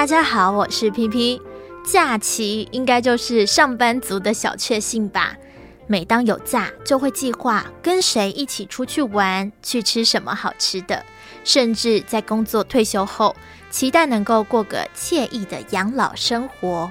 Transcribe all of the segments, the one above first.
大家好，我是 PP。假期应该就是上班族的小确幸吧。每当有假，就会计划跟谁一起出去玩，去吃什么好吃的，甚至在工作退休后，期待能够过个惬意的养老生活。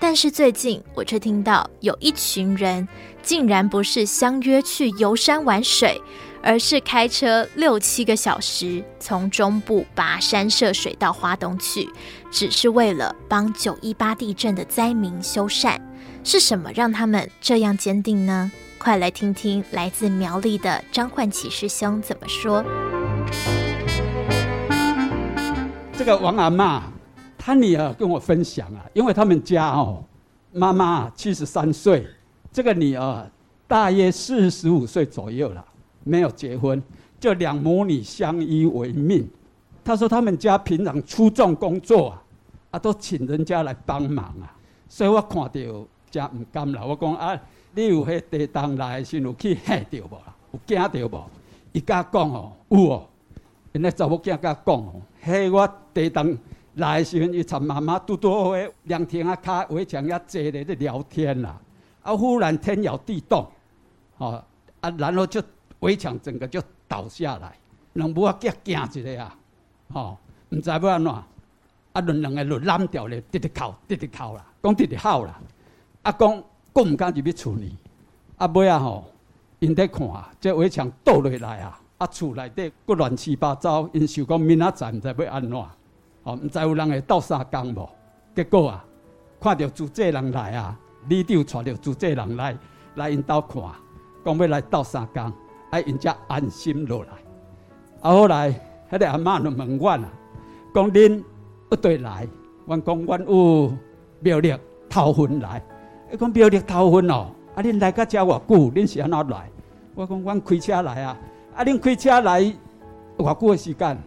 但是最近，我却听到有一群人竟然不是相约去游山玩水，而是开车六七个小时从中部跋山涉水到花东去，只是为了帮九一八地震的灾民修缮。是什么让他们这样坚定呢？快来听听来自苗栗的张焕启师兄怎么说。这个王阿嬷，她女儿跟我分享啊，因为他们家哦，妈妈七十三岁，这个女儿大约四十五岁左右了，没有结婚，就两母女相依为命。他说他们家平常出重工作啊，啊都请人家来帮忙啊，所以我看到。真唔甘啦！我讲啊，你有迄地洞来的时有去吓着无？有惊着无？伊家讲哦，有哦。因咧查某囝甲讲哦，迄我地洞来的时候，伊寻妈妈拄拄好诶凉亭啊，骹围墙遐坐咧咧聊天啦。啊，忽然天摇地动，哦啊，然后就围墙整个就倒下来，两母仔惊一个啊，哦，毋知要安怎，啊，两两个就烂掉咧，直直哭，直直哭啦，讲直直哭啦。阿公讲毋敢入去厝里，啊尾啊吼，因在看，这围墙倒落来啊，啊厝内底佫乱七八糟，因想讲明仔载毋知要安怎，哦，毋知有人会斗相共无？结果啊，看到组织人来啊，里长带着组织人来来因兜看，讲要来斗相共，啊因才安心落来。啊后来，迄个阿嬷就问阮啊，讲恁一对来，阮讲阮有庙里头份来。伊讲庙里头份哦，啊，恁来甲遮偌久？恁是安怎来？我讲阮开车来啊，啊，恁开车来偌久诶时间？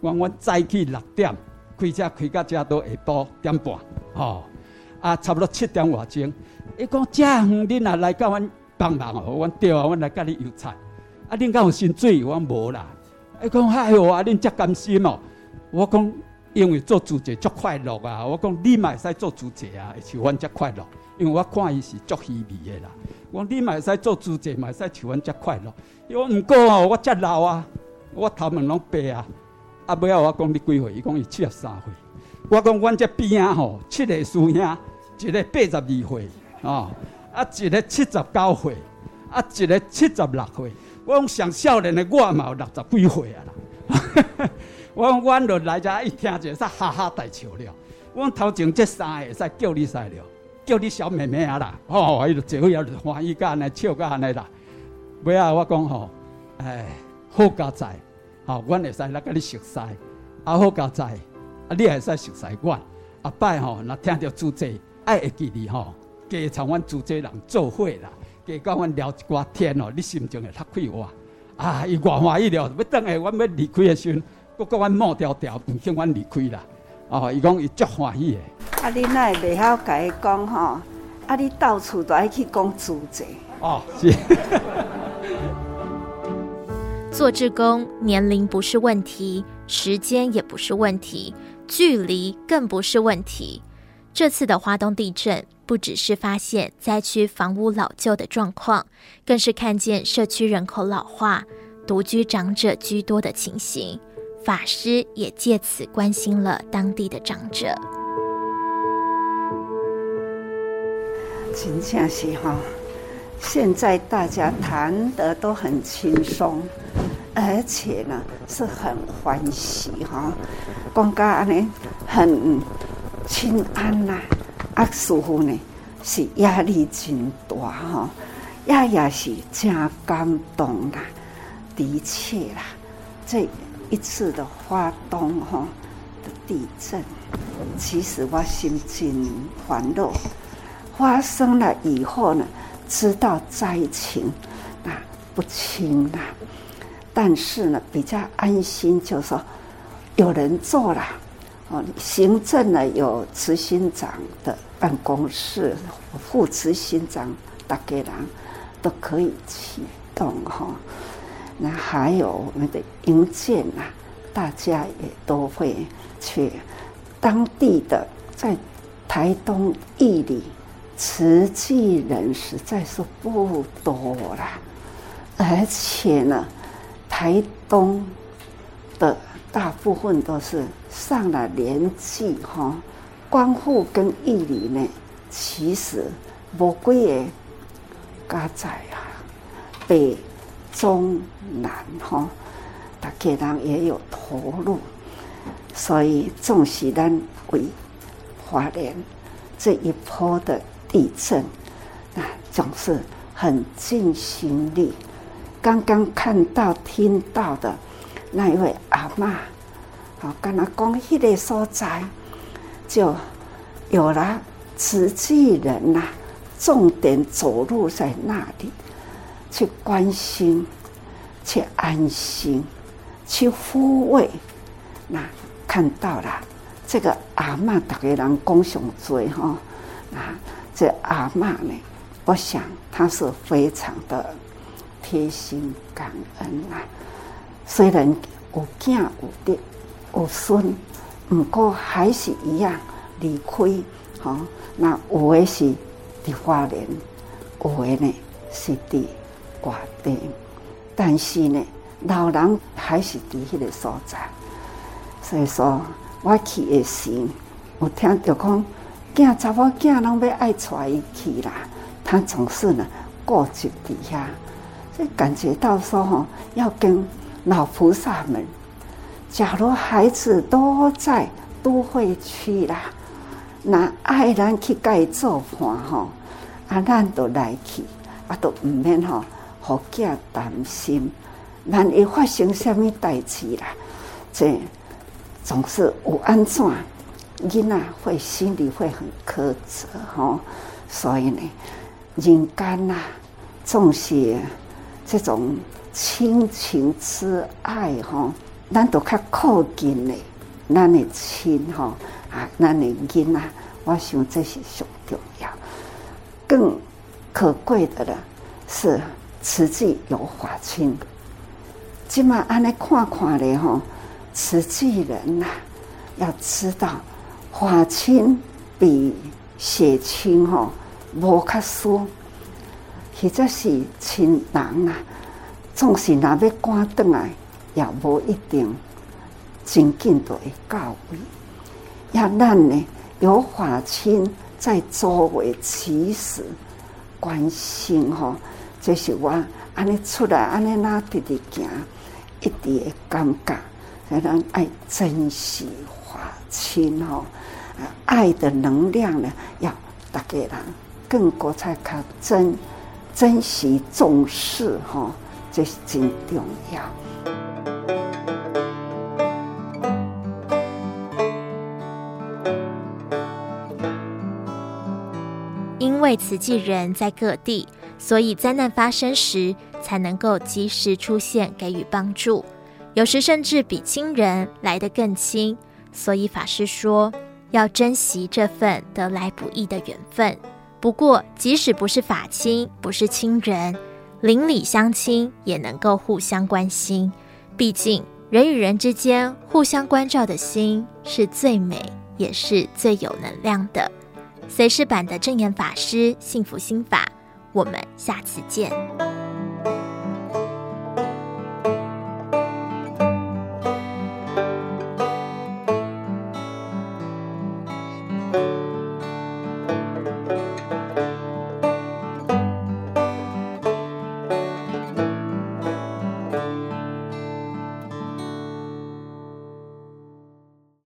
我讲阮早起六点开车开到遮都下晡点半，吼、哦，啊，差不多七点外钟。伊讲遮远恁也来甲阮帮忙哦，阮对啊，阮来甲你油菜。啊，恁敢有薪水？我讲无啦。伊讲哎哟啊，恁遮甘心哦。我讲因为做主席足快乐啊。我讲你嘛会使做主席啊，会像阮遮快乐。因为我看伊是足虚微的啦，我讲你嘛会使做主席，嘛会使像阮遮快乐。伊讲毋过哦，我遮老啊，我头毛拢白啊。啊，尾后我讲你几岁？伊讲伊七十三岁。我讲阮遮边仔吼，七个师兄，一个八十二岁，哦，啊，一个七十九岁，啊，一个七十六岁。我讲上少年的我嘛有六十几岁啊啦。我讲阮落来遮一听者，煞哈哈大笑了。我讲头前这三个使叫你使了。叫你小妹妹啊啦，哦，伊就坐伙就欢喜甲安尼笑甲安尼啦。尾仔我讲吼，哎，好佳哉，吼，阮会使来甲你熟悉，啊，好佳哉，啊，你会使熟悉阮。阿摆吼，若听到主持，爱会记你吼，加参阮主持人做伙啦，加甲阮聊一寡天哦，你心情会较快活。啊，伊偌欢喜了，要等下阮要离开的时阵，搁甲阮骂条条，唔肯阮离开啦。哦，伊讲伊足欢喜的。啊，你那会袂晓甲伊讲吼？啊，你到处都爱去讲主持。哦，是。做志工，年龄不是问题，时间也不是问题，距离更不是问题。这次的华东地震，不只是发现灾区房屋老旧的状况，更是看见社区人口老化、独居长者居多的情形。法师也借此关心了当地的长者。真正是哈，现在大家谈得都很轻松，而且呢是很欢喜哈，讲家呢很清安呐，似乎呢是压力真大哈，也也是真感动啦，的确啦，这一次的花东哈的地震，其实我心情欢乐。发生了以后呢，知道灾情啊不轻啦，但是呢比较安心，就说有人做了哦，行政呢有执行长的办公室，副执行长大概人都可以启动哈。那还有我们的营建啊，大家也都会去当地的在台东义里慈济人实在是不多啦，而且呢，台东的大部分都是上了年纪哈，光复跟义里呢，其实无几个家在啊，北中南哈，大家人也有投入，所以总是咱为华联这一波的地震啊，总是很尽心力。刚刚看到、听到的那一位阿嬷，好跟他讲，迄个所在就有了慈济人呐，重点走路在那里，去关心、去安心、去抚慰。那看到了这个阿嬷，大家人讲上多哈，啊，这阿嬷呢，我想她是非常的。贴心感恩啊！虽然有囝有弟有孙，不过还是一样离开。哈、那有的是在花莲，有的呢是在外地，但是呢，老人还是在那个所在。所以说，我去的时，我听到讲，囝查某囝拢要爱带伊去啦，他总是呢顾及底下。就感觉到说哈，要跟老菩萨们，假如孩子都在都会区啦，那爱人去改做饭哈，啊，咱都来去，啊，都唔免哈，好惊担心，万一发生什么代志啦，这总是有安怎，囡仔会心里会很苛责哈，所以呢，人间呐，总是。这种亲情之爱吼，咱都较靠近的，咱的亲吼啊，咱的囡啊，我想这是上重要。更可贵的了是慈济有法亲，今嘛安尼看看咧吼，慈济人呐，要知道法亲比血亲吼无较疏。或者是亲人啊，总是若要赶转来，也无一定真紧就会到位。要咱呢有法亲在周围，其实关心吼，这是我安尼出来安尼那直直行，一直会感觉，让人爱珍惜法亲吼，爱的能量呢，要大家人更国才较真。珍惜重视哈，这是真重要。因为慈济人在各地，所以灾难发生时才能够及时出现，给予帮助。有时甚至比亲人来得更亲。所以法师说，要珍惜这份得来不易的缘分。不过，即使不是法亲，不是亲人，邻里乡亲也能够互相关心。毕竟，人与人之间互相关照的心是最美，也是最有能量的。随时版的正言法师幸福心法，我们下次见。